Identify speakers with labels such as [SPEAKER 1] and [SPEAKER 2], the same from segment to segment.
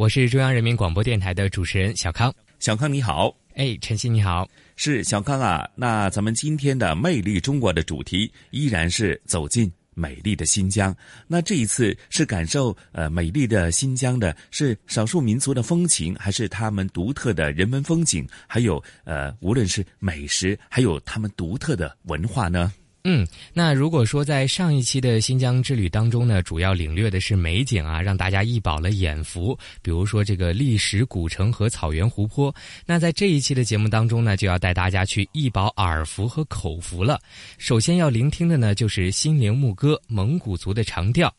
[SPEAKER 1] 我是中央人民广播电台的主持人小康，
[SPEAKER 2] 小康你好，
[SPEAKER 1] 哎，晨曦你好，
[SPEAKER 2] 是小康啊。那咱们今天的魅力中国的主题依然是走进美丽的新疆。那这一次是感受呃美丽的新疆的，是少数民族的风情，还是他们独特的人文风景？还有呃，无论是美食，还有他们独特的文化呢？
[SPEAKER 1] 嗯，那如果说在上一期的新疆之旅当中呢，主要领略的是美景啊，让大家一饱了眼福。比如说这个历史古城和草原湖泊。那在这一期的节目当中呢，就要带大家去一饱耳福和口福了。首先要聆听的呢，就是新陵牧歌，蒙古族的长调。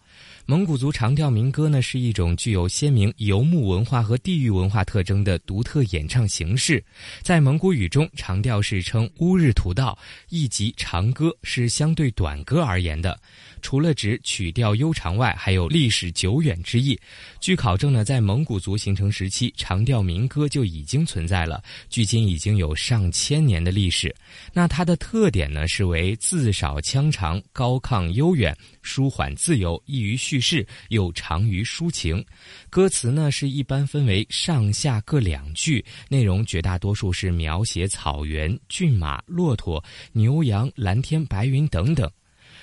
[SPEAKER 1] 蒙古族长调民歌呢，是一种具有鲜明游牧文化和地域文化特征的独特演唱形式。在蒙古语中，长调是称乌日图道，亦即长歌，是相对短歌而言的。除了指曲调悠长外，还有历史久远之意。据考证呢，在蒙古族形成时期，长调民歌就已经存在了，距今已经有上千年的历史。那它的特点呢，是为字少腔长，高亢悠远，舒缓自由，易于叙事，又长于抒情。歌词呢，是一般分为上下各两句，内容绝大多数是描写草原、骏马、骆驼、牛羊、蓝天白云等等。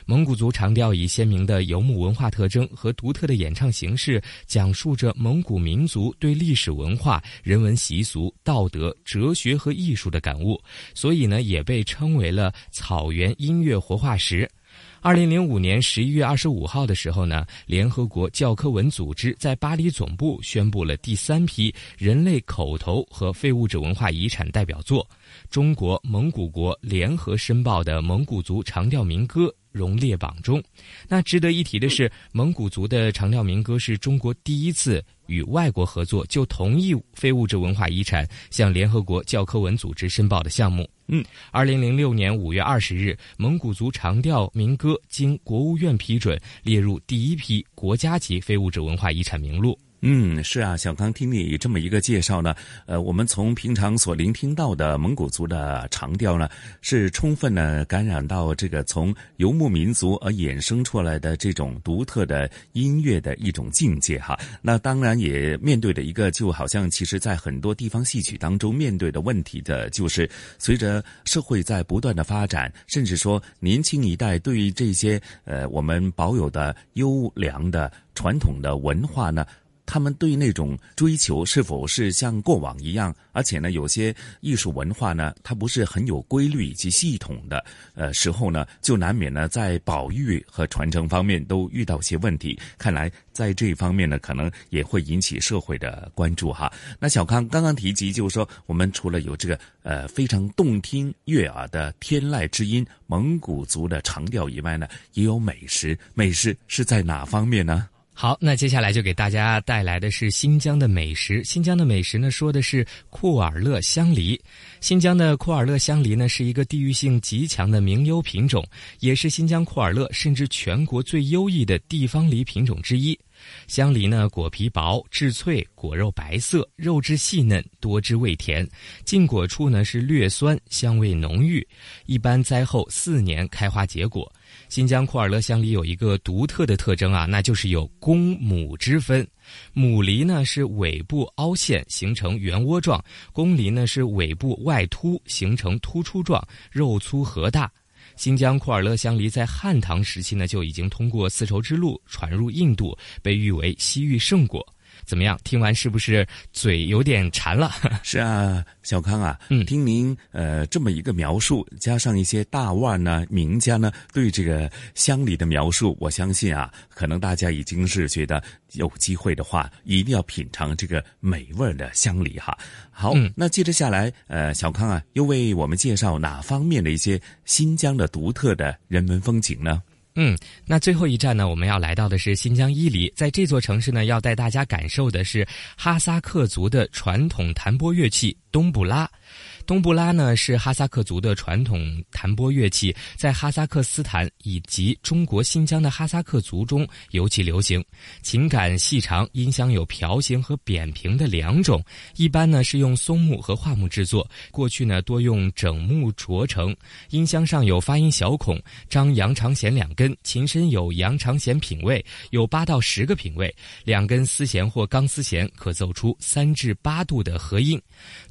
[SPEAKER 1] 蒙古族长调以鲜明的游牧文化特征和独特的演唱形式，讲述着蒙古民族对历史文化、人文习俗、道德、哲学和艺术的感悟，所以呢，也被称为了草原音乐活化石。二零零五年十一月二十五号的时候呢，联合国教科文组织在巴黎总部宣布了第三批人类口头和非物质文化遗产代表作——中国蒙古国联合申报的蒙古族长调民歌。荣列榜中。那值得一提的是，蒙古族的长调民歌是中国第一次与外国合作就同意非物质文化遗产向联合国教科文组织申报的项目。嗯，二零零六年五月二十日，蒙古族长调民歌经国务院批准，列入第一批国家级非物质文化遗产名录。
[SPEAKER 2] 嗯，是啊，小康，听你这么一个介绍呢，呃，我们从平常所聆听到的蒙古族的长调呢，是充分呢感染到这个从游牧民族而衍生出来的这种独特的音乐的一种境界哈。那当然也面对的一个，就好像其实在很多地方戏曲当中面对的问题的，就是随着社会在不断的发展，甚至说年轻一代对于这些呃我们保有的优良的传统的文化呢。他们对那种追求是否是像过往一样？而且呢，有些艺术文化呢，它不是很有规律以及系统的，呃，时候呢，就难免呢在保育和传承方面都遇到些问题。看来在这方面呢，可能也会引起社会的关注哈。那小康刚刚提及，就是说我们除了有这个呃非常动听悦耳的天籁之音蒙古族的长调以外呢，也有美食。美食是在哪方面呢？
[SPEAKER 1] 好，那接下来就给大家带来的是新疆的美食。新疆的美食呢，说的是库尔勒香梨。新疆的库尔勒香梨呢，是一个地域性极强的名优品种，也是新疆库尔勒甚至全国最优异的地方梨品种之一。香梨呢，果皮薄、质脆，果肉白色，肉质细嫩，多汁味甜。进果处呢是略酸，香味浓郁。一般栽后四年开花结果。新疆库尔勒香梨有一个独特的特征啊，那就是有公母之分。母梨呢是尾部凹陷，形成圆窝状；公梨呢是尾部外凸，形成突出状，肉粗核大。新疆库尔勒香梨在汉唐时期呢就已经通过丝绸之路传入印度，被誉为西域圣果。怎么样？听完是不是嘴有点馋了？
[SPEAKER 2] 是啊，小康啊，嗯，听您呃这么一个描述，加上一些大腕呢、名家呢对这个乡里的描述，我相信啊，可能大家已经是觉得有机会的话，一定要品尝这个美味的乡里哈。好，那接着下来，呃，小康啊，又为我们介绍哪方面的一些新疆的独特的人文风景呢？
[SPEAKER 1] 嗯，那最后一站呢，我们要来到的是新疆伊犁，在这座城市呢，要带大家感受的是哈萨克族的传统弹拨乐器冬不拉。冬布拉呢是哈萨克族的传统弹拨乐器，在哈萨克斯坦以及中国新疆的哈萨克族中尤其流行。琴杆细长，音箱有瓢形和扁平的两种，一般呢是用松木和桦木制作。过去呢多用整木琢成。音箱上有发音小孔，张扬长弦两根，琴身有扬长弦品位，有八到十个品位，两根丝弦或钢丝弦可奏出三至八度的和音。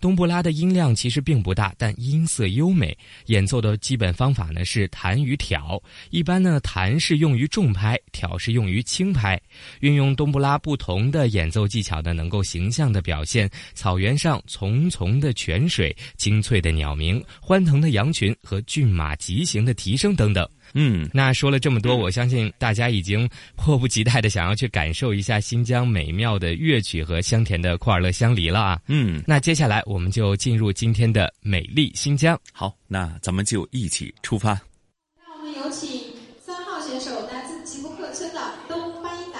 [SPEAKER 1] 冬布拉的音量其实。并不大，但音色优美。演奏的基本方法呢是弹与挑。一般呢，弹是用于重拍，挑是用于轻拍。运用冬不拉不同的演奏技巧呢，能够形象的表现草原上淙淙的泉水、清脆的鸟鸣、欢腾的羊群和骏马疾行的蹄声等等。嗯，那说了这么多，我相信大家已经迫不及待的想要去感受一下新疆美妙的乐曲和香甜的库尔勒香梨了啊！嗯，那接下来我们就进入今天的美丽新疆。
[SPEAKER 2] 好，那咱们就一起出发。
[SPEAKER 3] 让我们有请三号选手，来自吉布克村的东巴依达。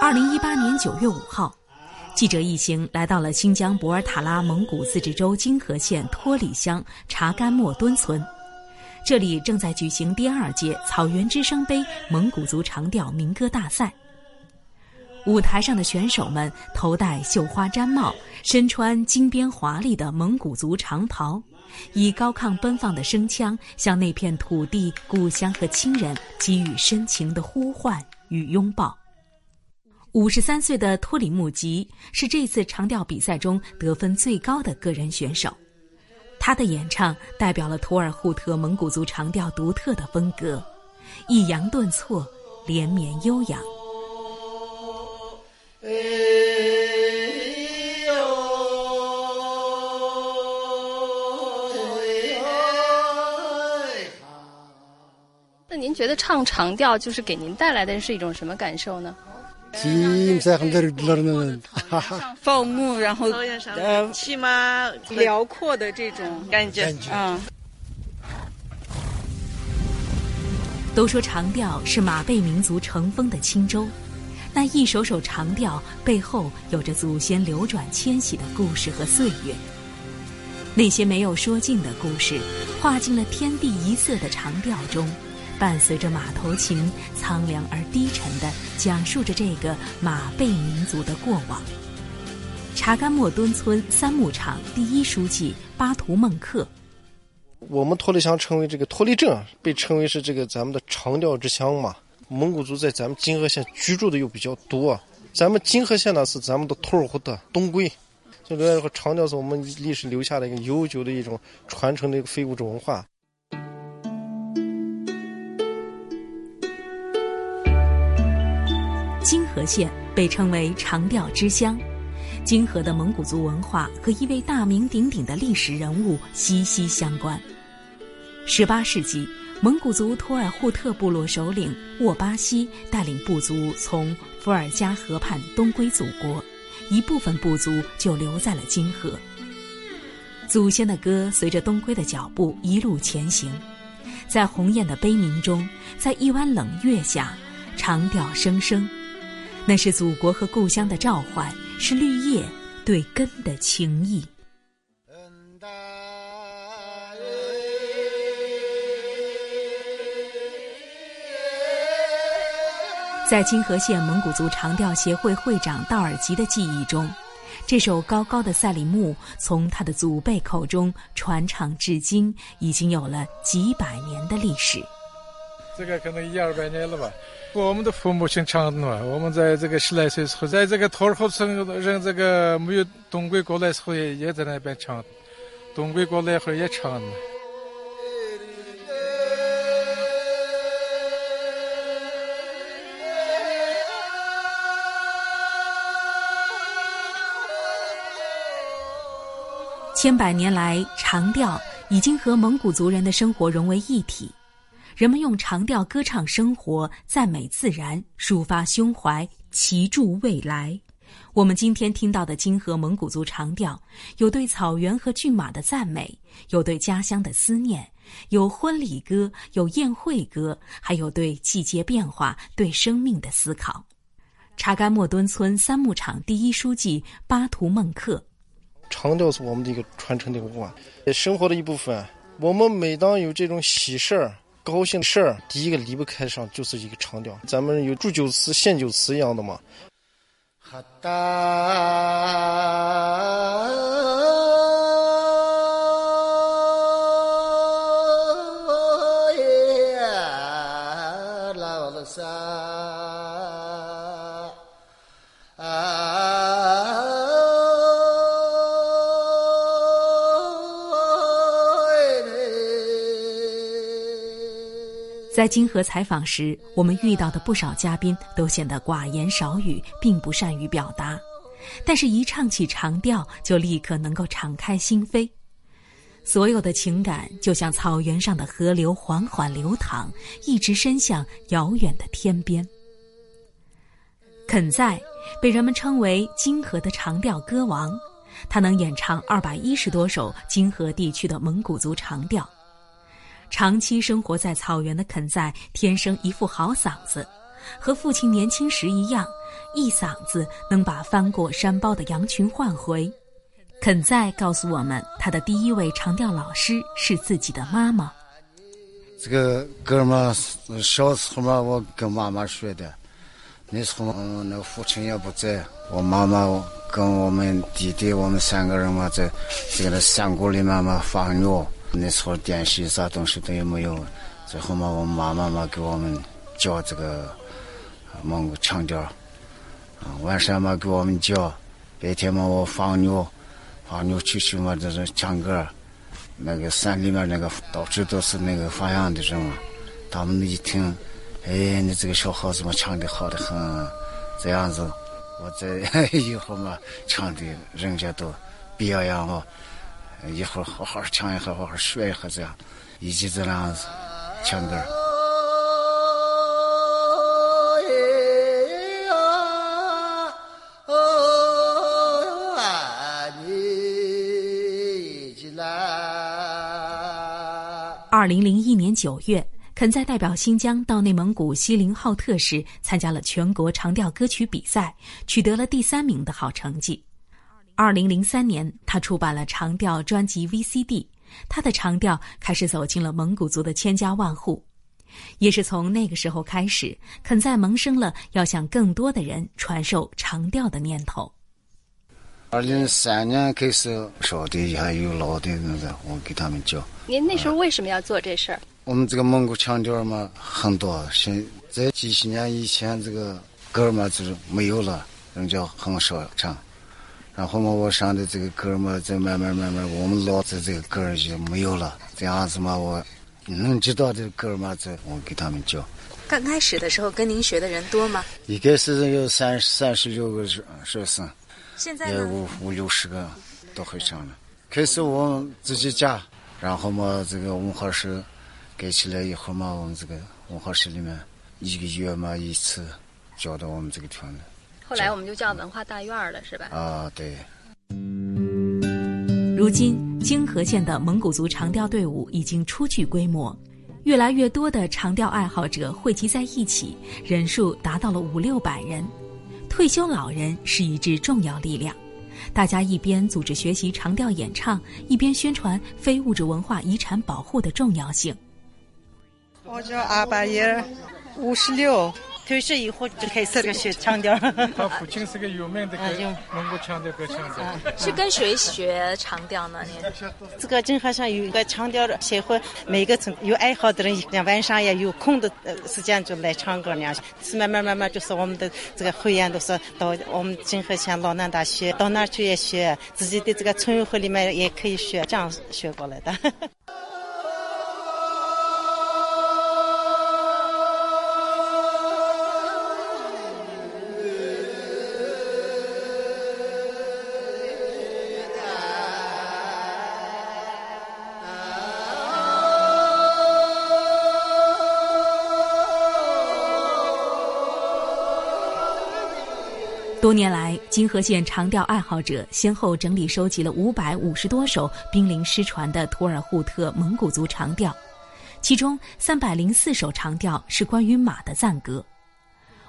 [SPEAKER 4] 二零一八年九月五号，记者一行来到了新疆博尔塔拉蒙古自治州金河县托里乡查干莫敦村，这里正在举行第二届草原之声杯蒙古族长调民歌大赛。舞台上的选手们头戴绣花毡帽，身穿金边华丽的蒙古族长袍，以高亢奔放的声腔向那片土地、故乡和亲人给予深情的呼唤与拥抱。五十三岁的托里木吉是这次长调比赛中得分最高的个人选手，他的演唱代表了图尔扈特蒙古族长调独特的风格，抑扬顿挫，连绵悠扬。
[SPEAKER 5] 那您觉得唱长调就是给您带来的是一种什么感受呢？
[SPEAKER 6] 放牧，然后呃，骑马，辽阔的这种感觉，嗯。
[SPEAKER 4] 都说长调是马背民族乘风的轻舟，那一首首长调背后有着祖先流转迁徙的故事和岁月。那些没有说尽的故事，画进了天地一色的长调中。伴随着马头琴，苍凉而低沉的讲述着这个马背民族的过往。查干莫敦村三牧场第一书记巴图孟克，
[SPEAKER 7] 我们托里乡称为这个托里镇，被称为是这个咱们的长调之乡嘛。蒙古族在咱们金河县居住的又比较多，咱们金河县呢是咱们的托尔扈特东归，就这个长调是我们历史留下的一个悠久的一种传承的一个非物质文化。
[SPEAKER 4] 金河县被称为长调之乡，金河的蒙古族文化和一位大名鼎鼎的历史人物息息相关。十八世纪，蒙古族托尔扈特部落首领沃巴西带领部族从伏尔加河畔东归祖国，一部分部族就留在了金河。祖先的歌随着东归的脚步一路前行，在鸿雁的悲鸣中，在一弯冷月下，长调声声。那是祖国和故乡的召唤，是绿叶对根的情谊。在金河县蒙古族长调协会会长道尔吉的记忆中，这首高高的赛里木从他的祖辈口中传唱至今，已经有了几百年的历史。
[SPEAKER 8] 这个可能一二百年了吧。我们的父母亲唱的嘛，我们在这个十来岁时候，在这个托尔扈村人这个没有东归过来时候，也也在那边唱。东归过来后也唱。
[SPEAKER 4] 千百年来，长调已经和蒙古族人的生活融为一体。人们用长调歌唱生活，赞美自然，抒发胸怀，祈祝未来。我们今天听到的金河蒙古族长调，有对草原和骏马的赞美，有对家乡的思念，有婚礼歌，有宴会歌，还有对季节变化、对生命的思考。查干莫敦村三牧场第一书记巴图孟克。
[SPEAKER 7] 长调是我们的一个传承的文化，生活的一部分。我们每当有这种喜事儿、高兴事儿，第一个离不开上就是一个长调。咱们有祝酒词、献酒词一样的嘛。
[SPEAKER 4] 在金河采访时，我们遇到的不少嘉宾都显得寡言少语，并不善于表达。但是，一唱起长调，就立刻能够敞开心扉。所有的情感就像草原上的河流，缓缓流淌，一直伸向遥远的天边。肯在被人们称为金河的长调歌王，他能演唱二百一十多首金河地区的蒙古族长调。长期生活在草原的肯在，天生一副好嗓子，和父亲年轻时一样，一嗓子能把翻过山包的羊群唤回。肯在告诉我们，他的第一位长调老师是自己的妈妈。
[SPEAKER 9] 这个歌嘛，小时候嘛，我跟妈妈学的。那时候，那父亲也不在，我妈妈跟我们弟弟，我们三个人嘛，在这个山谷里面嘛放牛。那时候电视啥东西都也没有，最后嘛，我妈妈嘛给我们教这个蒙古腔调，啊，晚上嘛给我们教，白天嘛我放牛，放牛出去嘛就是唱歌，那个山里面那个到处都是那个放羊的人嘛，他们一听，哎，你这个小伙子嘛唱的好的很，这样子，我在 以后嘛唱的，人家都表扬我。一会儿好好唱一下，好好学一下，这样一直这样子唱歌。
[SPEAKER 4] 二零零一年九月，肯在代表新疆到内蒙古锡林浩特市参加了全国长调歌曲比赛，取得了第三名的好成绩。二零零三年，他出版了长调专辑 VCD，他的长调开始走进了蒙古族的千家万户。也是从那个时候开始，肯在萌生了要向更多的人传授长调的念头。
[SPEAKER 9] 二零零三年开始，少的还有老的那个，我给他们教。
[SPEAKER 5] 您那时候为什么要做这事儿？
[SPEAKER 9] 我们这个蒙古腔调嘛，很多，现在几十年以前这个歌嘛就是没有了，人家很少唱。然后嘛，我上的这个歌嘛，再慢慢慢慢，我们老的这个歌就没有了。这样子嘛，我能知道的歌嘛，这我给他们教。
[SPEAKER 4] 刚开始的时候，跟您学的人多吗？
[SPEAKER 9] 一开始有三三十六个学学生，
[SPEAKER 4] 现在
[SPEAKER 9] 有五五六十个都会唱了。开始我们自己家，然后嘛，这个文化室盖起来以后嘛，我们这个文化室里面一个月嘛一次教到我们这个团的。
[SPEAKER 5] 后来我们就叫文化大院了，是吧？
[SPEAKER 9] 啊，对。
[SPEAKER 4] 如今，泾河县的蒙古族长调队伍已经初具规模，越来越多的长调爱好者汇集在一起，人数达到了五六百人。退休老人是一支重要力量，大家一边组织学习长调演唱，一边宣传非物质文化遗产保护的重要性。
[SPEAKER 6] 我叫阿巴耶，五十六。
[SPEAKER 10] 退休以后就开始学唱调。
[SPEAKER 8] 他父亲是个有名的蒙古腔调歌唱家。
[SPEAKER 4] 是跟谁学长调呢？你
[SPEAKER 10] 这个金河乡有一个腔调的协会，每个村有爱好的人，像晚上也有空的时间就来唱歌那样。是慢慢慢慢，就是我们的这个会员都是到我们金河县老南大学到那儿去也学，自己的这个村委会里面也可以学，这样学过来的。
[SPEAKER 4] 多年来，金河县长调爱好者先后整理收集了五百五十多首濒临失传的图尔扈特蒙古族长调，其中三百零四首长调是关于马的赞歌。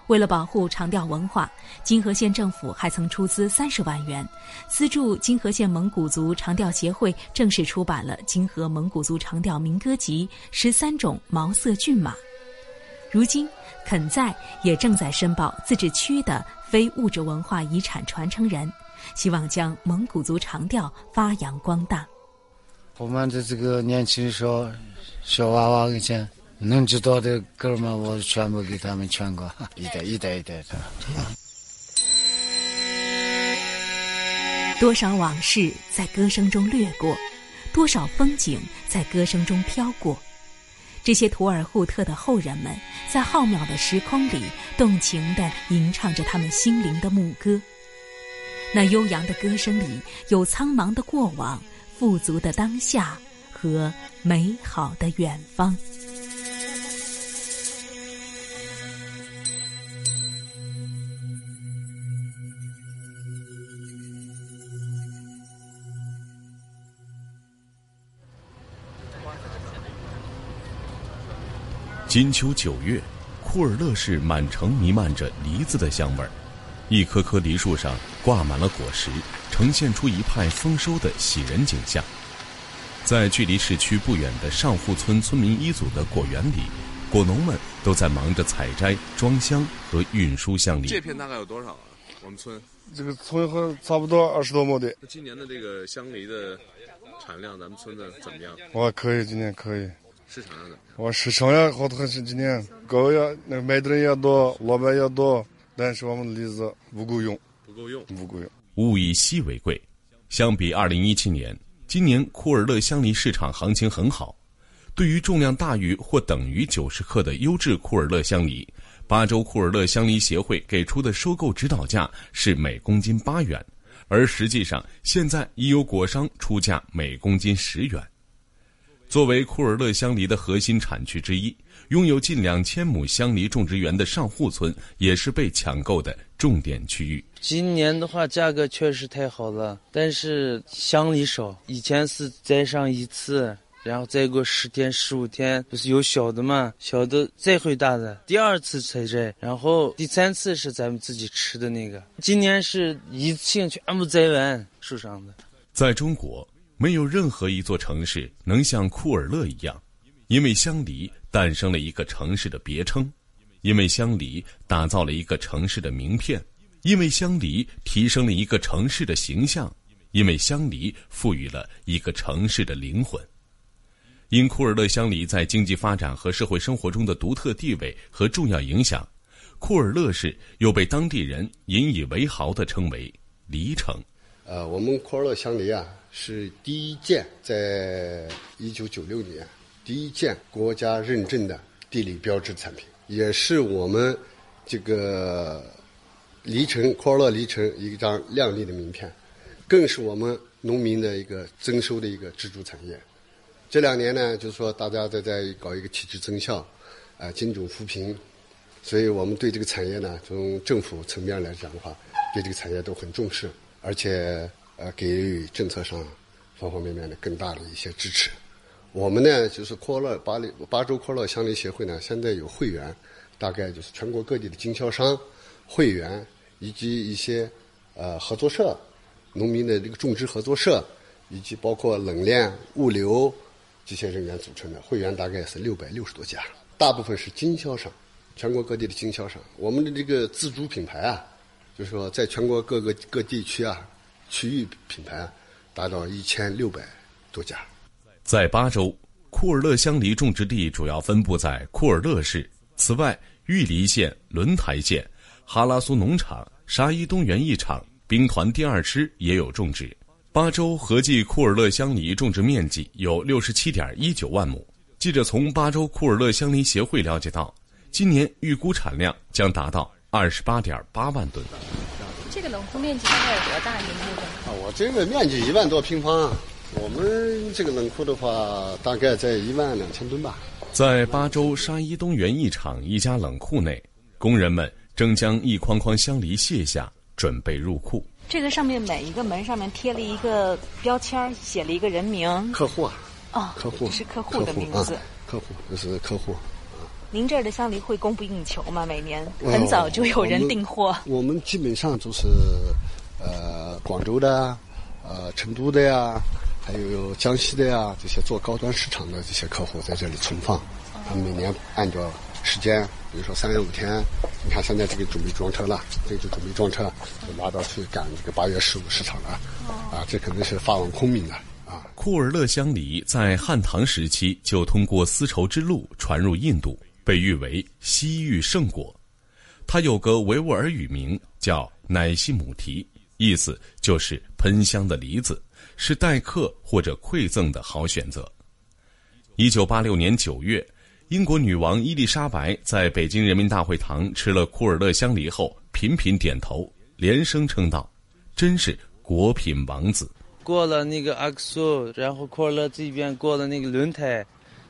[SPEAKER 4] 为了保护长调文化，金河县政府还曾出资三十万元，资助金河县蒙古族长调协会正式出版了《金河蒙古族长调民歌集》十三种毛色骏马。如今，肯在也正在申报自治区的非物质文化遗产传承人，希望将蒙古族长调发扬光大。
[SPEAKER 9] 我们的这个年轻小小娃娃以前能知道的歌嘛，我全部给他们传过，一代一代一代的。
[SPEAKER 4] 多少往事在歌声中掠过，多少风景在歌声中飘过。这些图尔扈特的后人们，在浩渺的时空里，动情地吟唱着他们心灵的牧歌。那悠扬的歌声里，有苍茫的过往、富足的当下和美好的远方。
[SPEAKER 11] 金秋九月，库尔勒市满城弥漫着梨子的香味儿，一棵棵梨树上挂满了果实，呈现出一派丰收的喜人景象。在距离市区不远的上户村村民一组的果园里，果农们都在忙着采摘、装箱和运输香梨。
[SPEAKER 12] 这片大概有多少啊？我们村
[SPEAKER 13] 这个村和差不多二十多亩地。
[SPEAKER 12] 今年的这个香梨的产量，咱们村的怎么样？
[SPEAKER 13] 哇可以，今年可以。
[SPEAKER 12] 市场上怎么样？
[SPEAKER 13] 我市场上好多是今年高要，那个买的人也多，老板也多，但是我们的梨子不够用，
[SPEAKER 12] 不够用，
[SPEAKER 13] 不够用。
[SPEAKER 11] 物以稀为贵，相比二零一七年，今年库尔勒香梨市场行情很好。对于重量大于或等于九十克的优质库尔勒香梨，巴州库尔勒香梨协会给出的收购指导价是每公斤八元，而实际上现在已有果商出价每公斤十元。作为库尔勒香梨的核心产区之一，拥有近两千亩香梨种植园的上户村也是被抢购的重点区域。
[SPEAKER 14] 今年的话，价格确实太好了，但是香梨少。以前是摘上一次，然后再过十天、十五天，不是有小的嘛？小的再回大的，第二次采摘，然后第三次是咱们自己吃的那个。今年是一次性全部摘完树上的。
[SPEAKER 11] 在中国。没有任何一座城市能像库尔勒一样，因为香梨诞生了一个城市的别称，因为香梨打造了一个城市的名片，因为香梨提升了一个城市的形象，因为香梨赋予了一个城市的灵魂。因库尔勒香梨在经济发展和社会生活中的独特地位和重要影响，库尔勒市又被当地人引以为豪地称为“梨城”。
[SPEAKER 15] 呃，我们库尔勒香梨啊。是第一件，在一九九六年第一件国家认证的地理标志产品，也是我们这个梨城库尔勒梨城一张亮丽的名片，更是我们农民的一个增收的一个支柱产业。这两年呢，就是说大家在在搞一个体制增效，啊，精准扶贫，所以我们对这个产业呢，从政府层面来讲的话，对这个产业都很重视，而且。呃，给予政策上方方面面的更大的一些支持。我们呢，就是阔乐巴黎巴州阔乐乡邻协会呢，现在有会员，大概就是全国各地的经销商、会员以及一些呃合作社、农民的这个种植合作社，以及包括冷链、物流这些人员组成的会员，大概是六百六十多家。大部分是经销商，全国各地的经销商。我们的这个自主品牌啊，就是说在全国各个各地区啊，区域品牌，达到一千六百多家。
[SPEAKER 11] 在巴州，库尔勒香梨种植地主要分布在库尔勒市。此外，玉梨县、轮台县、哈拉苏农场、沙伊东园艺场、兵团第二师也有种植。巴州合计库尔勒香梨种植面积有六十七点一九万亩。记者从巴州库尔勒香梨协会了解到，今年预估产量将达到二十八点八万吨。
[SPEAKER 5] 这个冷库面积大概有多大？您这个？
[SPEAKER 15] 啊，我这个面积一万多平方，我们这个冷库的话，大概在一万两千吨吧。
[SPEAKER 11] 在巴州沙伊东园艺场一家冷库内，工人们正将一筐筐香梨卸下，准备入库。
[SPEAKER 4] 这个上面每一个门上面贴了一个标签，写了一个人名。
[SPEAKER 15] 客户啊，
[SPEAKER 4] 哦，
[SPEAKER 15] 客户
[SPEAKER 4] 是客户的名字。
[SPEAKER 15] 客户，这是客户。
[SPEAKER 4] 您这儿的香梨会供不应求吗？每年很早就有人订货。
[SPEAKER 15] 我们基本上都是，呃，广州的，呃，成都的呀。还有江西的呀，这些做高端市场的这些客户在这里存放，他们每年按照时间，比如说三月五天，你看现在这个准备装车了，这就准备装车，就拉到去赶这个八月十五市场了，啊，这肯定是发往昆明的啊。
[SPEAKER 11] 库尔勒香梨在汉唐时期就通过丝绸之路传入印度，被誉为西域圣果。它有个维吾尔语名叫乃西姆提，意思就是喷香的梨子。是待客或者馈赠的好选择。一九八六年九月，英国女王伊丽莎白在北京人民大会堂吃了库尔勒香梨后，频频点头，连声称道：“真是果品王子。”
[SPEAKER 14] 过了那个阿克苏，然后库尔勒这边过了那个轮胎，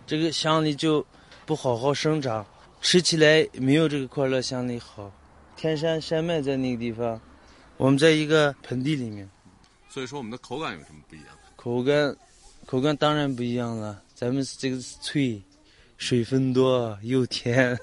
[SPEAKER 14] 这个香梨就不好好生长，吃起来没有这个库尔勒香梨好。天山山脉在那个地方，我们在一个盆地里面。
[SPEAKER 12] 所以说我们的口感有什么不一样？
[SPEAKER 14] 口感，口感当然不一样了。咱们这个是脆，水分多又甜。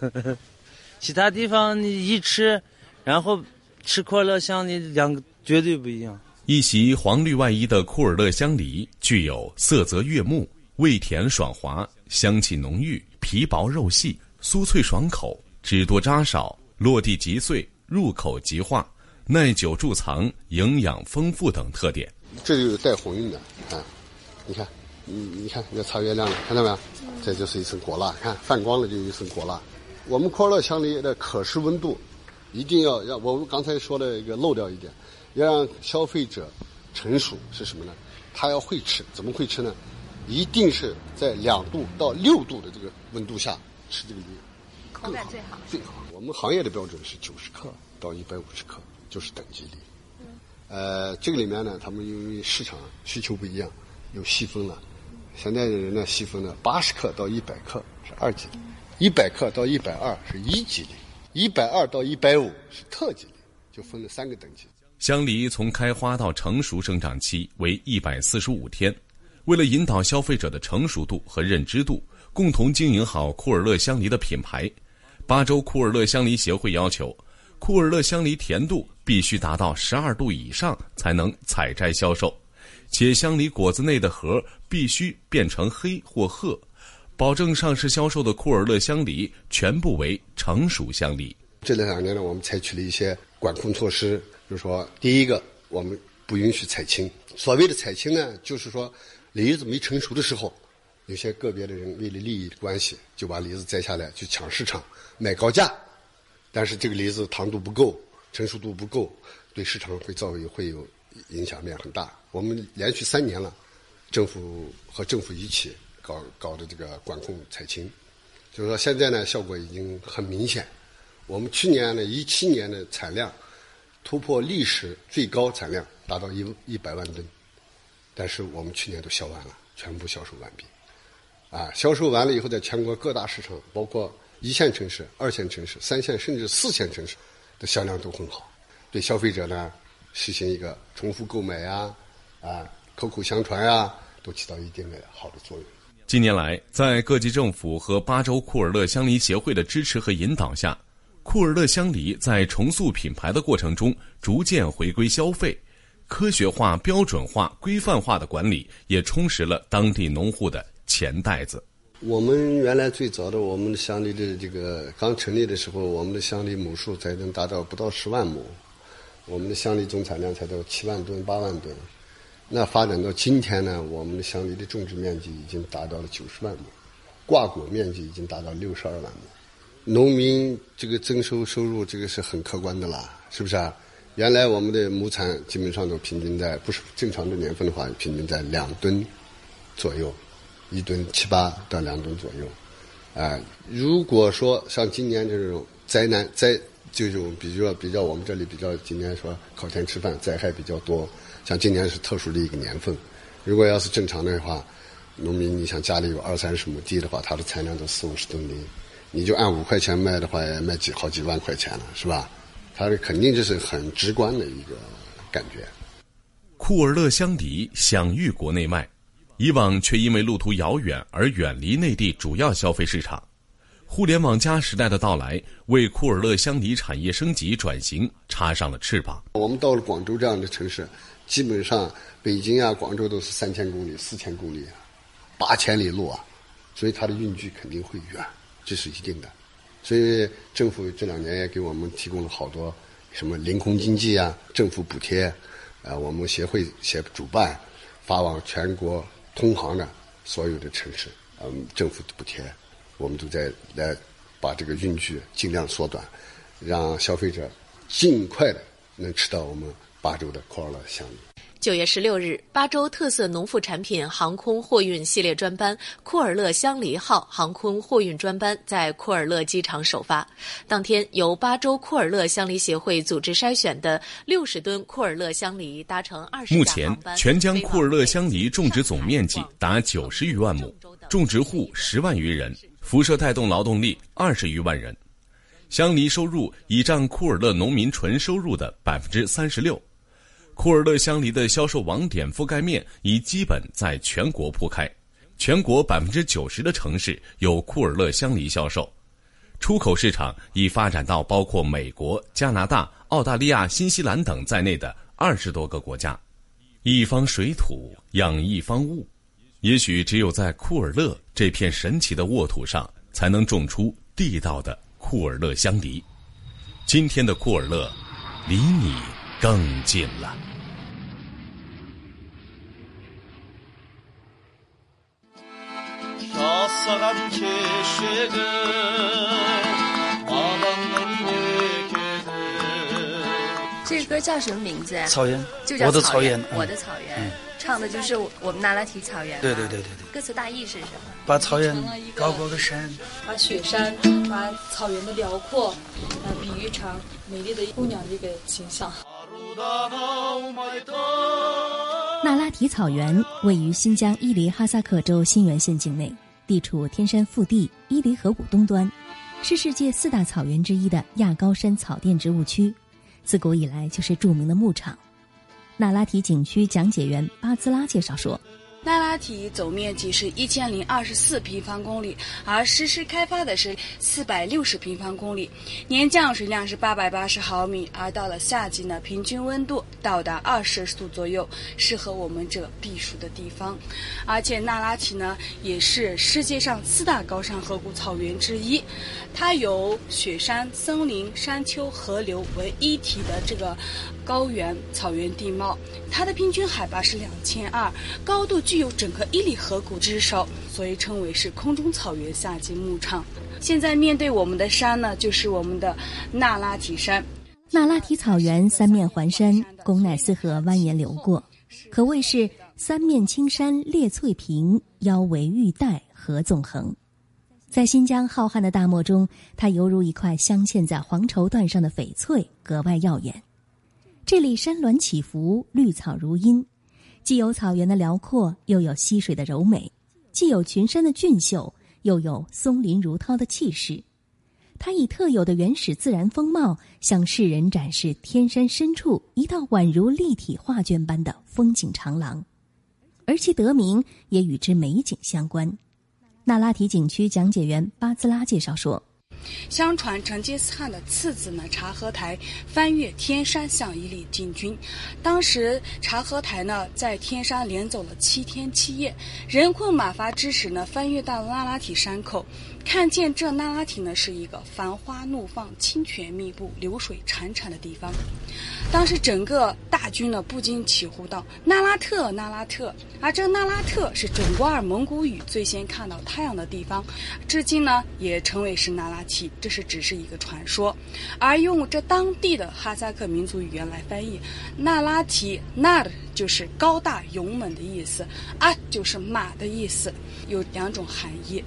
[SPEAKER 14] 其他地方你一吃，然后吃库尔勒香梨，两个绝对不一样。
[SPEAKER 11] 一袭黄绿外衣的库尔勒香梨，具有色泽悦目、味甜爽滑、香气浓郁、皮薄肉细、酥脆爽口、汁多渣少、落地即碎、入口即化。耐久贮藏、营养丰富等特点，
[SPEAKER 15] 这就是带红晕的啊！你看，你你看，要擦月亮了，看到没有？这就是一层果蜡，看泛光了就一层果蜡。我们库尔勒香梨的可视温度，一定要让我们刚才说的一个漏掉一点，要让消费者成熟是什么呢？他要会吃，怎么会吃呢？一定是在两度到六度的这个温度下吃这个梨，
[SPEAKER 5] 口感最好。
[SPEAKER 15] 最好，我们行业的标准是九十克到一百五十克。就是等级梨，呃，这个里面呢，他们因为市场需求不一样，又细分了。现在的人呢，细分了八十克到一百克是二级梨，一百克到一百二是一级梨，一百二到一百五是特级梨，就分了三个等级。
[SPEAKER 11] 香梨从开花到成熟生长期为一百四十五天，为了引导消费者的成熟度和认知度，共同经营好库尔勒香梨的品牌，巴州库尔勒香梨协会要求。库尔勒香梨甜度必须达到十二度以上才能采摘销售，且香梨果子内的核必须变成黑或褐，保证上市销售的库尔勒香梨全部为成熟香梨。
[SPEAKER 15] 这两年呢，我们采取了一些管控措施，就是说，第一个，我们不允许采青。所谓的采青呢，就是说，梨子没成熟的时候，有些个别的人为了利益关系，就把梨子摘下来去抢市场，卖高价。但是这个梨子糖度不够，成熟度不够，对市场会造成会有影响面很大。我们连续三年了，政府和政府一起搞搞的这个管控采青，就是说现在呢效果已经很明显。我们去年呢一七年的产量突破历史最高产量，达到一一百万吨，但是我们去年都销完了，全部销售完毕。啊，销售完了以后，在全国各大市场，包括。一线城市、二线城市、三线甚至四线城市的销量都很好，对消费者呢实行一个重复购买呀、啊口口相传呀，都起到一定的好的作用。
[SPEAKER 11] 近年来，在各级政府和巴州库尔勒香梨协会的支持和引导下，库尔勒香梨在重塑品牌的过程中逐渐回归消费，科学化、标准化、规范化的管理也充实了当地农户的钱袋子。
[SPEAKER 15] 我们原来最早的我们的乡里的这个刚成立的时候，我们的乡里亩数才能达到不到十万亩，我们的乡里总产量才到七万吨、八万吨。那发展到今天呢，我们的乡里的种植面积已经达到了九十万亩，挂果面积已经达到六十二万亩。农民这个增收收入，这个是很可观的啦，是不是啊？原来我们的亩产基本上都平均在不是正常的年份的话，平均在两吨左右。一吨七八到两吨左右，啊，如果说像今年这种灾难灾这种，比如说比较我们这里比较今年说靠天吃饭灾害比较多，像今年是特殊的一个年份，如果要是正常的话，农民你像家里有二三十亩地的话，他的产量都四五十吨地，你就按五块钱卖的话，也卖几好几万块钱了，是吧？他这肯定就是很直观的一个感觉。
[SPEAKER 11] 库尔勒香梨享誉国内外。以往却因为路途遥远而远离内地主要消费市场，互联网加时代的到来，为库尔勒香梨产业升级转型插上了翅膀。
[SPEAKER 15] 我们到了广州这样的城市，基本上北京啊、广州都是三千公里、四千公里，八千里路啊，所以它的运距肯定会远，这是一定的。所以政府这两年也给我们提供了好多什么临空经济啊、政府补贴，啊，我们协会协主办，发往全国。通航的所有的城市，嗯，政府的补贴，我们都在来把这个运距尽量缩短，让消费者尽快的能吃到我们巴州的库尔勒香梨。
[SPEAKER 4] 九月十六日，巴州特色农副产品航空货运系列专班“库尔勒香梨号”航空货运专班在库尔勒机场首发。当天，由巴州库尔勒香梨协会组织筛选的六十吨库尔勒香梨搭乘二十
[SPEAKER 11] 目前，全疆库尔勒香梨种植总面积达九十余万亩，种植户十万余人，辐射带动劳动力二十余万人。香梨收入已占库尔勒农民纯收入的百分之三十六。库尔勒香梨的销售网点覆盖面已基本在全国铺开，全国百分之九十的城市有库尔勒香梨销售，出口市场已发展到包括美国、加拿大、澳大利亚、新西兰等在内的二十多个国家。一方水土养一方物，也许只有在库尔勒这片神奇的沃土上，才能种出地道的库尔勒香梨。今天的库尔勒，离你。更近了。
[SPEAKER 5] 这歌叫什么名字？
[SPEAKER 16] 草原，
[SPEAKER 5] 就叫
[SPEAKER 16] 我的草原，
[SPEAKER 5] 我的草原，唱的就是我们那拉提草原。
[SPEAKER 16] 对对对对对。
[SPEAKER 5] 歌词大意是什么？
[SPEAKER 16] 把草原高高的山，
[SPEAKER 17] 把雪山，把草原的辽阔，呃，比喻成美丽的姑娘的一个形象。
[SPEAKER 18] 那拉提草原位于新疆伊犁哈萨克州新源县境内，地处天山腹地伊犁河谷东端，是世界四大草原之一的亚高山草甸植物区。自古以来就是著名的牧场。那拉提景区讲解员巴兹拉介绍说。
[SPEAKER 19] 那拉提总面积是一千零二十四平方公里，而实施开发的是四百六十平方公里，年降水量是八百八十毫米，而到了夏季呢，平均温度到达二摄氏度左右，适合我们这避暑的地方。而且那拉提呢，也是世界上四大高山河谷草原之一，它由雪山、森林、山丘、河流为一体的这个高原草原地貌，它的平均海拔是两千二，高度具有整个伊犁河谷之首，所以称为是空中草原夏季牧场。现在面对我们的山呢，就是我们的那拉提山。
[SPEAKER 18] 那拉提草原三面环山，贡乃斯河蜿蜒流过，可谓是三面青山列翠屏，腰围玉带河纵横。在新疆浩瀚的大漠中，它犹如一块镶嵌在黄绸缎上的翡翠，格外耀眼。这里山峦起伏，绿草如茵。既有草原的辽阔，又有溪水的柔美；既有群山的俊秀，又有松林如涛的气势。它以特有的原始自然风貌，向世人展示天山深处一道宛如立体画卷般的风景长廊，而其得名也与之美景相关。那拉提景区讲解员巴兹拉介绍说。
[SPEAKER 19] 相传成吉思汗的次子呢察合台翻越天山向伊犁进军，当时察合台呢在天山连走了七天七夜，人困马乏之时呢翻越到那拉提山口。看见这那拉提呢，是一个繁花怒放、清泉密布、流水潺潺的地方。当时整个大军呢不禁起呼道：“那拉特，那拉特！”而这那拉特是准噶尔蒙古语最先看到太阳的地方，至今呢也称为是那拉提，这是只是一个传说。而用这当地的哈萨克民族语言来翻译，那拉提 “nar” 就是高大勇猛的意思，啊就是马的意思，有两种含义。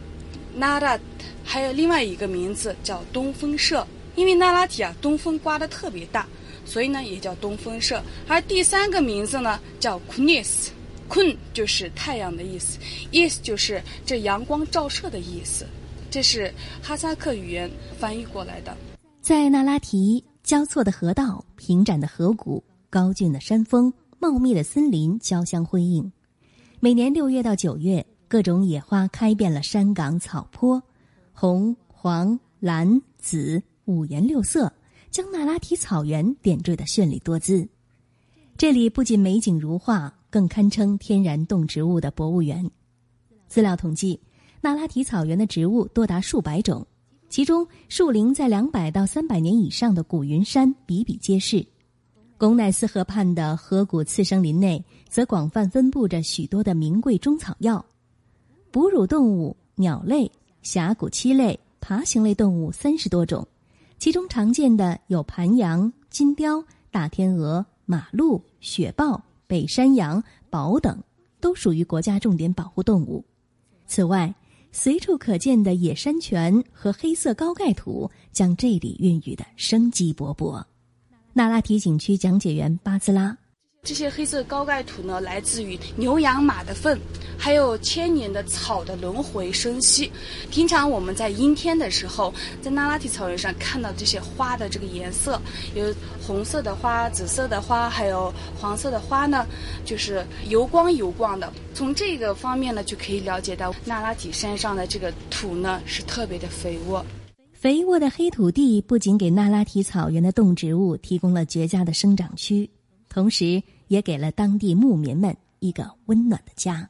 [SPEAKER 19] 那拉，还有另外一个名字叫东风社，因为那拉提啊，东风刮得特别大，所以呢也叫东风社。而第三个名字呢叫 Kunis。困就是太阳的意思，Is 就是这阳光照射的意思，这是哈萨克语言翻译过来的。
[SPEAKER 18] 在那拉提，交错的河道、平展的河谷、高峻的山峰、茂密的森林交相辉映。每年六月到九月。各种野花开遍了山岗草坡，红、黄、蓝、紫五颜六色，将那拉提草原点缀的绚丽多姿。这里不仅美景如画，更堪称天然动植物的博物园。资料统计，那拉提草原的植物多达数百种，其中树龄在两百到三百年以上的古云杉比比皆是。贡乃斯河畔的河谷次生林内，则广泛分布着许多的名贵中草药。哺乳动物、鸟类、峡谷栖类、爬行类动物三十多种，其中常见的有盘羊、金雕、大天鹅、马鹿、雪豹、北山羊、宝等，都属于国家重点保护动物。此外，随处可见的野山泉和黑色高盖土，将这里孕育的生机勃勃。那拉提景区讲解员巴兹拉。
[SPEAKER 19] 这些黑色高盖土呢，来自于牛羊马的粪，还有千年的草的轮回生息。平常我们在阴天的时候，在那拉提草原上看到这些花的这个颜色，有红色的花、紫色的花，还有黄色的花呢，就是油光油光的。从这个方面呢，就可以了解到那拉提山上的这个土呢是特别的肥沃。
[SPEAKER 18] 肥沃的黑土地不仅给那拉提草原的动植物提供了绝佳的生长区。同时，也给了当地牧民们一个温暖的家。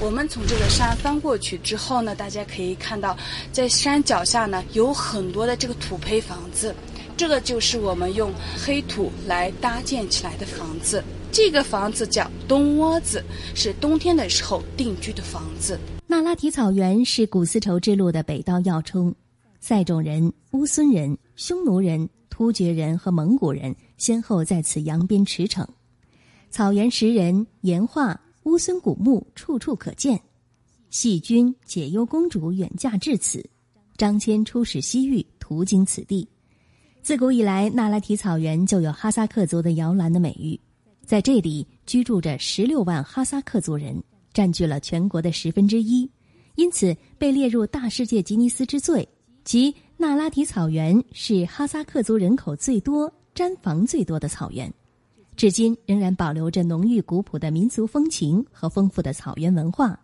[SPEAKER 19] 我们从这个山翻过去之后呢，大家可以看到，在山脚下呢有很多的这个土坯房子，这个就是我们用黑土来搭建起来的房子。这个房子叫冬窝子，是冬天的时候定居的房子。
[SPEAKER 18] 那拉提草原是古丝绸之路的北道要冲，塞种人、乌孙人、匈奴人。突厥人和蒙古人先后在此扬鞭驰骋，草原石人、岩画、乌孙古墓处处可见。细君、解忧公主远嫁至此，张骞出使西域途经此地。自古以来，那拉提草原就有哈萨克族的摇篮的美誉，在这里居住着十六万哈萨克族人，占据了全国的十分之一，因此被列入大世界吉尼斯之最，即。那拉提草原是哈萨克族人口最多、毡房最多的草原，至今仍然保留着浓郁古朴的民族风情和丰富的草原文化，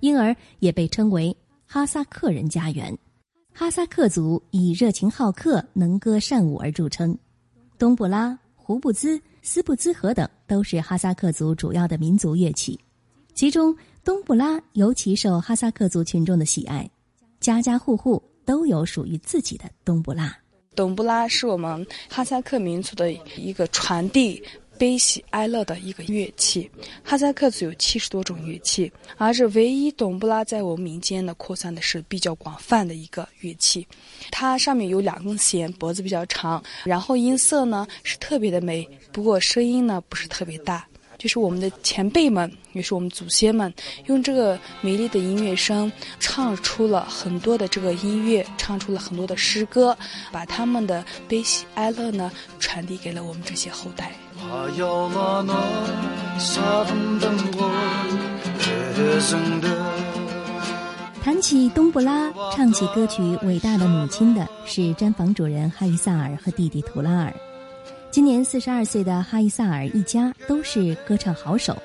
[SPEAKER 18] 因而也被称为哈萨克人家园。哈萨克族以热情好客、能歌善舞而著称，冬布拉、胡布兹、斯布兹河等都是哈萨克族主要的民族乐器，其中冬布拉尤其受哈萨克族群众的喜爱，家家户户。都有属于自己的冬不拉。
[SPEAKER 19] 冬不拉是我们哈萨克民族的一个传递悲喜哀乐的一个乐器。哈萨克族有七十多种乐器，而这唯一冬不拉在我们民间呢扩散的是比较广泛的一个乐器。它上面有两根弦，脖子比较长，然后音色呢是特别的美，不过声音呢不是特别大。就是我们的前辈们，也是我们祖先们，用这个美丽的音乐声，唱出了很多的这个音乐，唱出了很多的诗歌，把他们的悲喜哀乐呢，传递给了我们这些后代。
[SPEAKER 18] 谈起冬不拉，唱起歌曲《伟大的母亲》的是毡房主人哈伊萨尔和弟弟图拉尔。今年四十二岁的哈伊萨尔一家都是歌唱好手，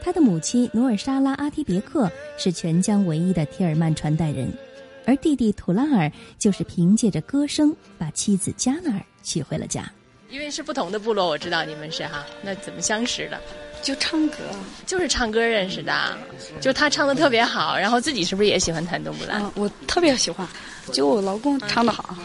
[SPEAKER 18] 他的母亲努尔沙拉阿提别克是全疆唯一的提尔曼传代人。而弟弟图拉尔就是凭借着歌声把妻子加纳尔娶回了家。
[SPEAKER 20] 因为是不同的部落，我知道你们是哈，那怎么相识的？
[SPEAKER 19] 就唱歌，
[SPEAKER 20] 就是唱歌认识的。就他唱的特别好，然后自己是不是也喜欢弹冬不拉？
[SPEAKER 19] 嗯，我特别喜欢，就我老公唱的好。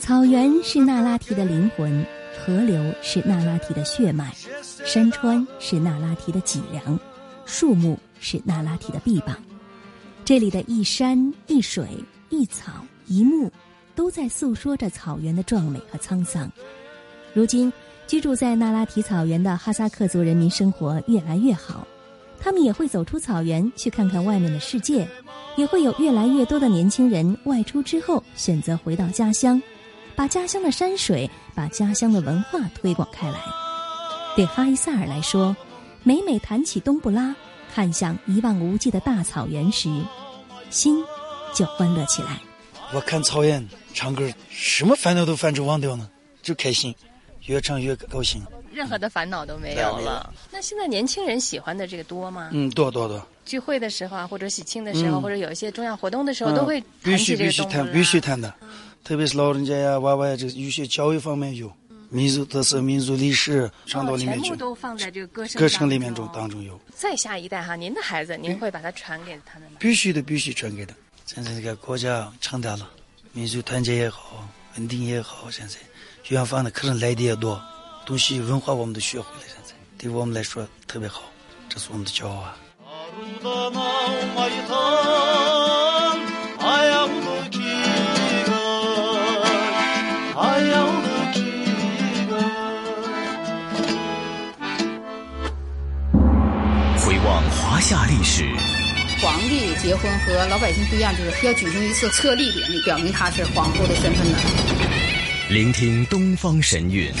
[SPEAKER 18] 草原是那拉提的灵魂，河流是那拉提的血脉，山川是那拉提的脊梁，树木是那拉提的臂膀。这里的一山一水一草一幕，都在诉说着草原的壮美和沧桑。如今，居住在那拉提草原的哈萨克族人民生活越来越好，他们也会走出草原去看看外面的世界，也会有越来越多的年轻人外出之后选择回到家乡，把家乡的山水、把家乡的文化推广开来。对哈伊萨尔来说，每每谈起冬布拉，看向一望无际的大草原时，心就欢乐起来。
[SPEAKER 16] 我看曹燕唱歌，什么烦恼都反正忘掉呢，就开心，越唱越高兴，
[SPEAKER 20] 任何的烦恼都没有了。那现在年轻人喜欢的这个多吗？
[SPEAKER 16] 嗯，多多多。
[SPEAKER 20] 聚会的时候啊，或者喜庆的时候，或者有一些重要活动的时候，都会
[SPEAKER 16] 必须必须谈，必须谈的。特别是老人家呀、娃娃呀，这有些教育方面有。民族特色、民族历史，唱到里面去
[SPEAKER 20] 全部都放在这个歌声
[SPEAKER 16] 歌声里面中当中有。
[SPEAKER 20] 再下一代哈，您的孩子，您会把它传给他们吗？
[SPEAKER 16] 必须的，必须传给他。现在这个国家强大了，民族团结也好，稳定也好，现在远方的客人来的也多，东西文化我们都学会了，现在对我们来说特别好，这是我们的骄傲啊。
[SPEAKER 21] 华夏历史，
[SPEAKER 22] 皇帝结婚和老百姓不一样，就是要举行一次册立典礼，表明他是皇后的身份的。
[SPEAKER 21] 聆听东方神韵，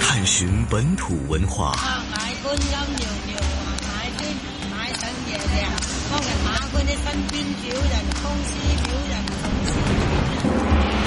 [SPEAKER 21] 探寻本土文化。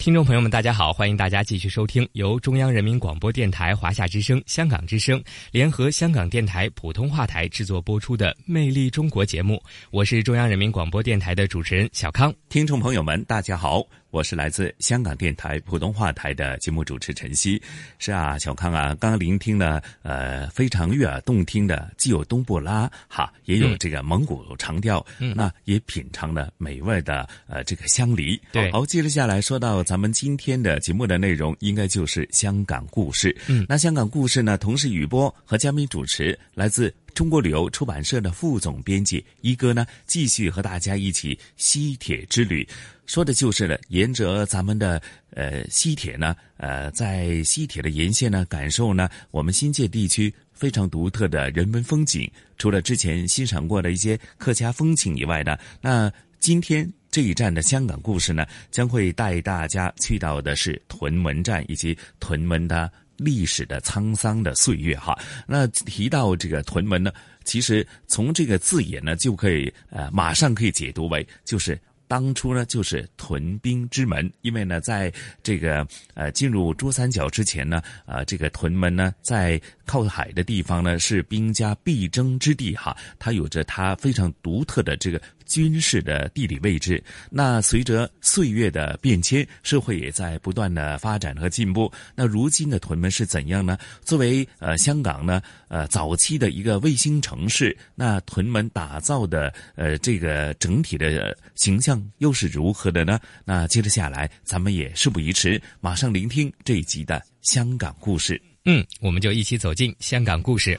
[SPEAKER 1] 听众朋友们，大家好！欢迎大家继续收听由中央人民广播电台华夏之声、香港之声联合香港电台普通话台制作播出的《魅力中国》节目。我是中央人民广播电台的主持人小康。
[SPEAKER 2] 听众朋友们，大家好。我是来自香港电台普通话台的节目主持陈曦。是啊，小康啊，刚刚聆听了呃非常悦耳动听的，既有东布拉哈，也有这个蒙古长调，嗯，那也品尝了美味的呃这个香梨。
[SPEAKER 1] 对，
[SPEAKER 2] 好，接着下来说到咱们今天的节目的内容，应该就是香港故事。
[SPEAKER 1] 嗯，
[SPEAKER 2] 那香港故事呢，同时雨波和嘉宾主持来自中国旅游出版社的副总编辑一哥呢，继续和大家一起西铁之旅。说的就是呢，沿着咱们的呃西铁呢，呃，在西铁的沿线呢，感受呢我们新界地区非常独特的人文风景。除了之前欣赏过的一些客家风情以外呢，那今天这一站的香港故事呢，将会带大家去到的是屯门站以及屯门的历史的沧桑的岁月哈。那提到这个屯门呢，其实从这个字眼呢，就可以呃马上可以解读为就是。当初呢，就是屯兵之门，因为呢，在这个呃进入珠三角之前呢，呃，这个屯门呢，在靠海的地方呢，是兵家必争之地哈，它有着它非常独特的这个。军事的地理位置，那随着岁月的变迁，社会也在不断的发展和进步。那如今的屯门是怎样呢？作为呃香港呢呃早期的一个卫星城市，那屯门打造的呃这个整体的形象又是如何的呢？那接着下来，咱们也事不宜迟，马上聆听这一集的香港故事。
[SPEAKER 1] 嗯，我们就一起走进香港故事。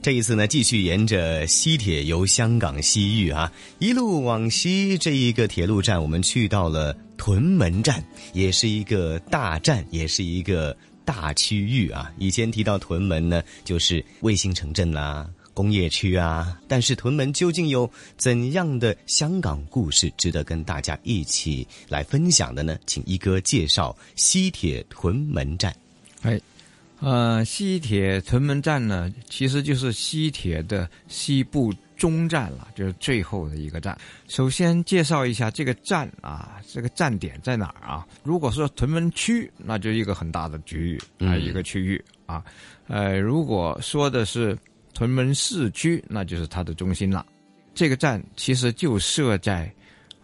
[SPEAKER 21] 这一次呢，继续沿着西铁游香港西域啊，一路往西，这一个铁路站，我们去到了屯门站，也是一个大站，也是一个大区域啊。以前提到屯门呢，就是卫星城镇啦、工业区啊。但是屯门究竟有怎样的香港故事，值得跟大家一起来分享的呢？请一哥介绍西铁屯门站。
[SPEAKER 23] 哎。呃，西铁屯门站呢，其实就是西铁的西部中站了，就是最后的一个站。首先介绍一下这个站啊，这个站点在哪儿啊？如果说屯门区，那就一个很大的区域啊，一个区域啊。呃，如果说的是屯门市区，那就是它的中心了。这个站其实就设在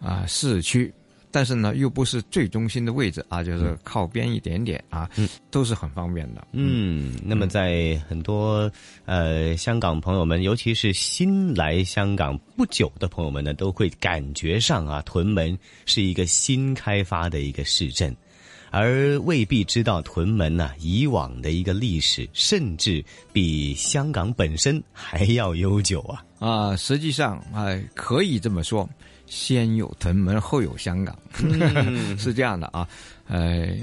[SPEAKER 23] 啊市区。但是呢，又不是最中心的位置啊，就是靠边一点点啊，都是很方便的。
[SPEAKER 21] 嗯，那么在很多呃香港朋友们，尤其是新来香港不久的朋友们呢，都会感觉上啊，屯门是一个新开发的一个市镇，而未必知道屯门呢以往的一个历史，甚至比香港本身还要悠久啊。
[SPEAKER 23] 啊，实际上哎，可以这么说。先有屯门，后有香港，是这样的啊。呃，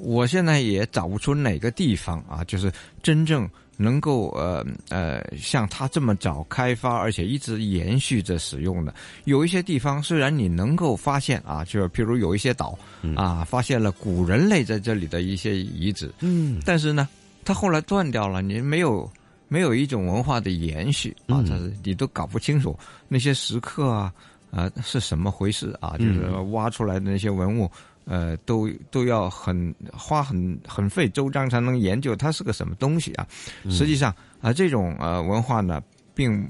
[SPEAKER 23] 我现在也找不出哪个地方啊，就是真正能够呃呃像它这么早开发，而且一直延续着使用的。有一些地方虽然你能够发现啊，就是譬如有一些岛啊，发现了古人类在这里的一些遗址，嗯，但是呢，它后来断掉了，你没有没有一种文化的延续啊，它你都搞不清楚那些石刻啊。啊，是什么回事啊？就是挖出来的那些文物，呃，都都要很花很很费周章才能研究它是个什么东西啊。实际上啊，这种呃文化呢，并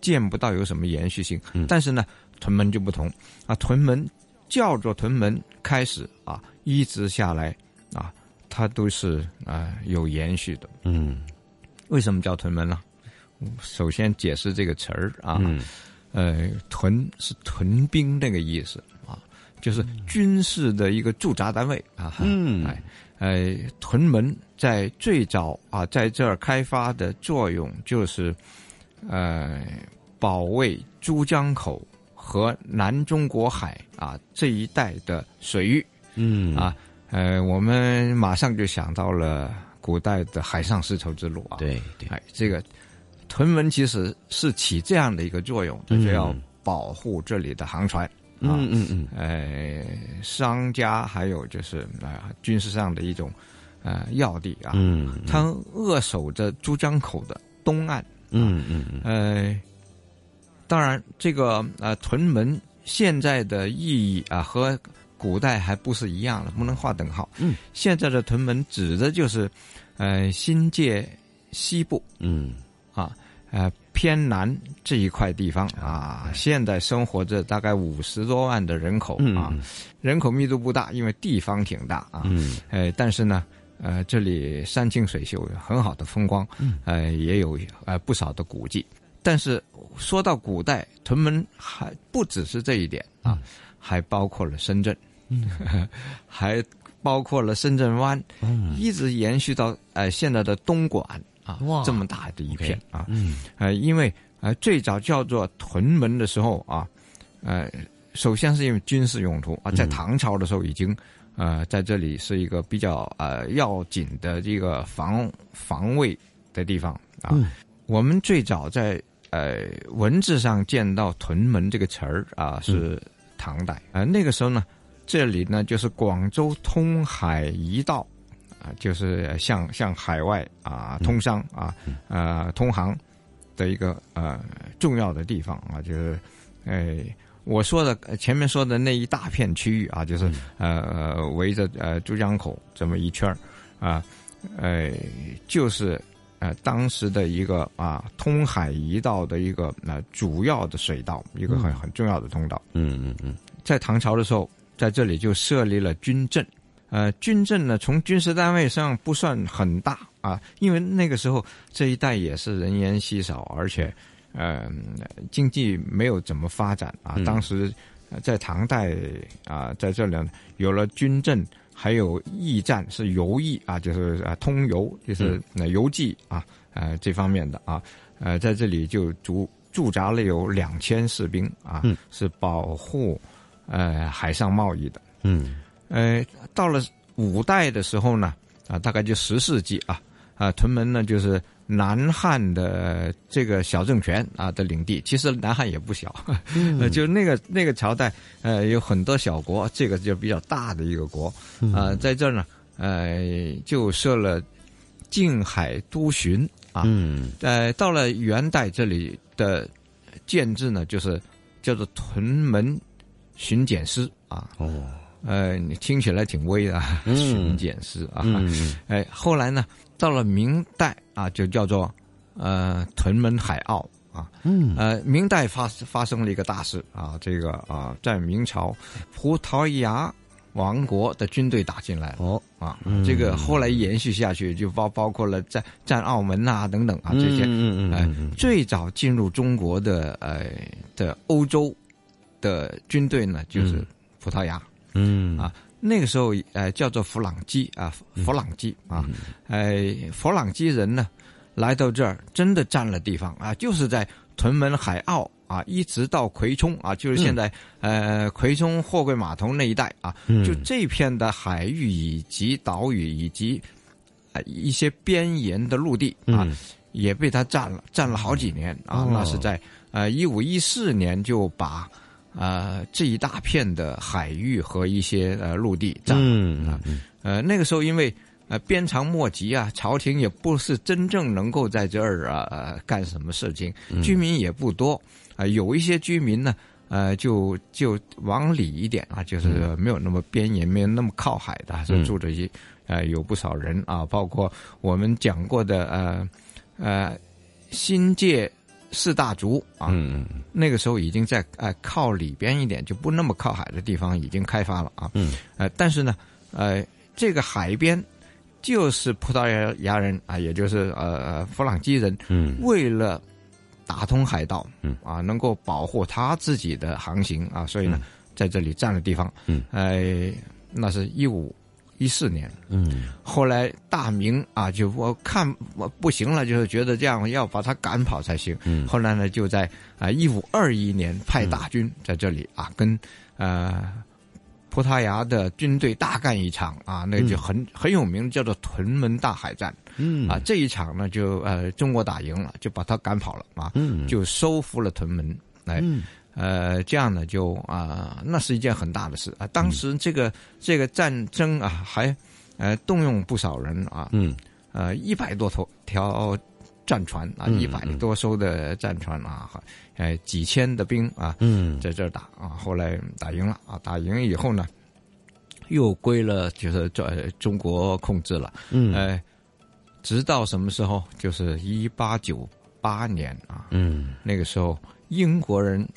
[SPEAKER 23] 见不到有什么延续性。但是呢，屯门就不同啊，屯门叫做屯门开始啊，一直下来啊，它都是啊有延续的。嗯，为什么叫屯门呢？首先解释这个词儿啊。呃，屯是屯兵那个意思啊，就是军事的一个驻扎单位啊。嗯，哎，呃，屯门在最早啊，在这儿开发的作用就是，呃，保卫珠江口和南中国海啊这一带的水域。嗯，啊，呃，我们马上就想到了古代的海上丝绸之路啊。
[SPEAKER 21] 对对，
[SPEAKER 23] 哎，这个。屯门其实是起这样的一个作用，就是要保护这里的航船啊，嗯嗯嗯，呃，商家还有就是啊，军事上的一种呃要地啊，嗯，它扼守着珠江口的东岸，嗯嗯嗯，呃，当然这个呃屯门现在的意义啊和古代还不是一样的，不能划等号，嗯，现在的屯门指的就是呃新界西部，嗯。啊，呃，偏南这一块地方啊，现在生活着大概五十多万的人口啊，人口密度不大，因为地方挺大啊，呃，但是呢，呃，这里山清水秀，很好的风光，呃，也有呃不少的古迹。但是说到古代，屯门还不只是这一点啊，还包括了深圳，还包括了深圳湾，一直延续到呃现在的东莞。啊，这么大的一片啊，嗯，呃，因为呃最早叫做屯门的时候啊，呃，首先是因为军事用途啊，在唐朝的时候已经呃在这里是一个比较呃要紧的这个防防卫的地方啊。我们最早在呃文字上见到屯门这个词儿啊，是唐代。啊，那个时候呢，这里呢就是广州通海一道。就是向向海外啊通商啊呃通航的一个呃重要的地方啊，就是哎我说的前面说的那一大片区域啊，就是呃围着呃珠江口这么一圈儿啊，呃就是呃当时的一个啊通海一道的一个呃主要的水道，一个很很重要的通道。嗯嗯嗯，在唐朝的时候，在这里就设立了军镇。呃，军政呢，从军事单位上不算很大啊，因为那个时候这一带也是人烟稀少，而且呃经济没有怎么发展啊。当时在唐代啊，在这里有了军政，还有驿站是邮驿啊，就是啊通邮，就是那邮寄啊，呃这方面的啊，呃在这里就驻驻扎了有两千士兵啊，是保护呃海上贸易的。
[SPEAKER 21] 嗯，
[SPEAKER 23] 呃，到了五代的时候呢，啊，大概就十世纪啊，啊，屯门呢就是南汉的这个小政权啊的领地。其实南汉也不小，呃，就那个那个朝代，呃，有很多小国，这个就比较大的一个国啊，在这儿呢，呃，就设了静海都巡啊。
[SPEAKER 21] 嗯，
[SPEAKER 23] 呃，到了元代这里的建制呢，就是叫做屯门巡检司啊。
[SPEAKER 21] 哦。
[SPEAKER 23] 呃，你听起来挺威的，巡检司啊。哎，后来呢，到了明代啊，就叫做呃屯门海澳啊。
[SPEAKER 21] 嗯。
[SPEAKER 23] 呃，明代发发生了一个大事啊，这个啊，在明朝葡萄牙王国的军队打进来了。
[SPEAKER 21] 哦。
[SPEAKER 23] 啊，这个后来延续下去，就包包括了在占澳门啊等等啊这些。
[SPEAKER 21] 嗯嗯
[SPEAKER 23] 嗯。最早进入中国的呃的欧洲的军队呢，就是葡萄牙。
[SPEAKER 21] 嗯
[SPEAKER 23] 啊，那个时候呃叫做弗朗基啊，弗朗基啊，呃弗朗基人呢来到这儿真的占了地方啊，就是在屯门海澳啊，一直到葵涌啊，就是现在呃葵涌货柜码头那一带啊，就这片的海域以及岛屿以及啊一些边沿的陆地啊，也被他占了，占了好几年啊，那是在呃一五一四年就把。啊，这一大片的海域和一些呃陆地占
[SPEAKER 21] 了
[SPEAKER 23] 啊，呃那个时候因为呃鞭长莫及啊，朝廷也不是真正能够在这儿啊干什么事情，居民也不多啊，有一些居民呢，呃就就往里一点啊，就是没有那么边沿，没有那么靠海的，是住着一呃有不少人啊，包括我们讲过的呃呃新界。四大族啊，那个时候已经在呃靠里边一点，就不那么靠海的地方已经开发了啊。
[SPEAKER 21] 嗯，
[SPEAKER 23] 呃，但是呢，呃，这个海边就是葡萄牙牙人啊，也就是呃弗朗基人，
[SPEAKER 21] 嗯，
[SPEAKER 23] 为了打通海道，
[SPEAKER 21] 嗯
[SPEAKER 23] 啊，能够保护他自己的航行啊，所以呢，在这里占了地方。
[SPEAKER 21] 嗯，
[SPEAKER 23] 呃，那是一五。一四年，
[SPEAKER 21] 嗯，
[SPEAKER 23] 后来大明啊，就我看我不行了，就是觉得这样要把他赶跑才行。
[SPEAKER 21] 嗯，
[SPEAKER 23] 后来呢，就在啊一五二一年派大军在这里啊，跟呃葡萄牙的军队大干一场啊，那就很很有名，叫做屯门大海战。
[SPEAKER 21] 嗯，
[SPEAKER 23] 啊这一场呢，就呃中国打赢了，就把他赶跑了啊，
[SPEAKER 21] 嗯，
[SPEAKER 23] 就收复了屯门。哎。呃，这样呢，就啊，那是一件很大的事啊。当时这个这个战争啊，还呃动用不少人啊，
[SPEAKER 21] 嗯，
[SPEAKER 23] 呃，一百多头条战船啊，一百多艘的战船啊，呃，几千的兵啊，
[SPEAKER 21] 嗯，
[SPEAKER 23] 在这儿打啊。后来打赢了啊，打赢以后呢，又归了就是这中国控制了，
[SPEAKER 21] 嗯，
[SPEAKER 23] 呃，直到什么时候？就是一八九八年啊，
[SPEAKER 21] 嗯，
[SPEAKER 23] 那个时候英国人。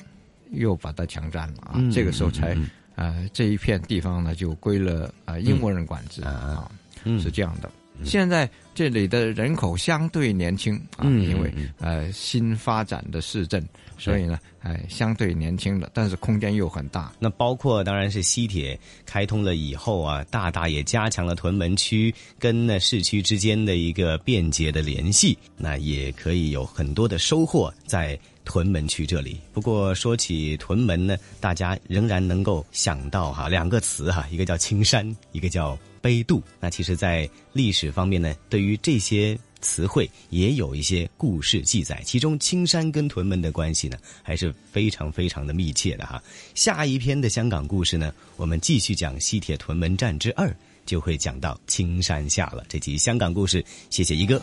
[SPEAKER 23] 又把它强占了啊！这个时候才呃，这一片地方呢就归了啊英国人管制啊，是这样的。现在这里的人口相对年轻啊，因为呃新发展的市镇，所以呢，哎相对年轻的，但是空间又很大。
[SPEAKER 21] 那包括当然是西铁开通了以后啊，大大也加强了屯门区跟那市区之间的一个便捷的联系，那也可以有很多的收获在。屯门区这里，不过说起屯门呢，大家仍然能够想到哈两个词哈，一个叫青山，一个叫杯渡。那其实，在历史方面呢，对于这些词汇也有一些故事记载。其中，青山跟屯门的关系呢，还是非常非常的密切的哈。下一篇的香港故事呢，我们继续讲西铁屯门站之二，就会讲到青山下了。这集香港故事，谢谢一哥。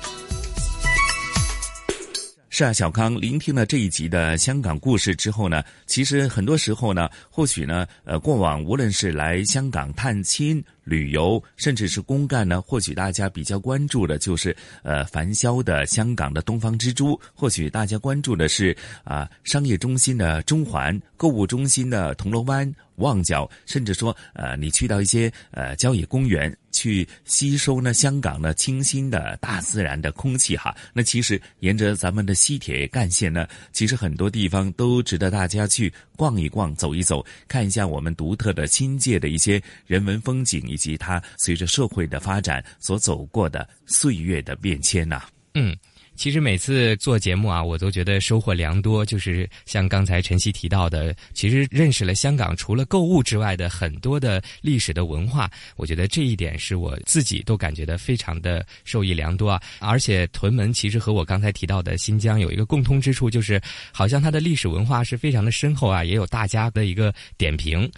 [SPEAKER 2] 是啊，小康聆听了这一集的香港故事之后呢，其实很多时候呢，或许呢，呃，过往无论是来香港探亲。旅游，甚至是公干呢？或许大家比较关注的就是呃繁嚣的香港的东方之珠，或许大家关注的是啊商业中心的中环，购物中心的铜锣湾、旺角，甚至说呃你去到一些呃郊野公园。去吸收呢香港的清新的大自然的空气哈，那其实沿着咱们的西铁干线呢，其实很多地方都值得大家去逛一逛、走一走，看一下我们独特的新界的一些人文风景，以及它随着社会的发展所走过的岁月的变迁呐。
[SPEAKER 1] 嗯。其实每次做节目啊，我都觉得收获良多。就是像刚才晨曦提到的，其实认识了香港除了购物之外的很多的历史的文化。我觉得这一点是我自己都感觉到非常的受益良多啊。而且屯门其实和我刚才提到的新疆有一个共通之处，就是好像它的历史文化是非常的深厚啊，也有大家的一个点评。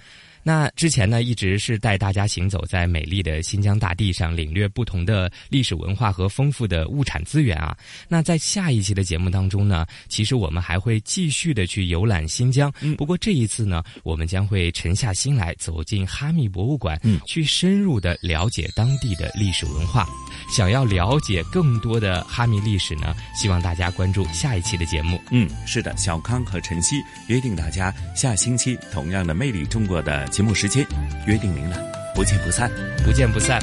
[SPEAKER 1] 那之前呢，一直是带大家行走在美丽的新疆大地上，领略不同的历史文化和丰富的物产资源啊。那在下一期的节目当中呢，其实我们还会继续的去游览新疆。不过这一次呢，我们将会沉下心来，走进哈密博物馆，去深入的了解当地的历史文化。想要了解更多的哈密历史呢，希望大家关注下一期的节目。
[SPEAKER 2] 嗯，是的，小康和晨曦约定大家下星期同样的魅力中国的。节目时间，约定您了，不见不散，
[SPEAKER 1] 不见不散。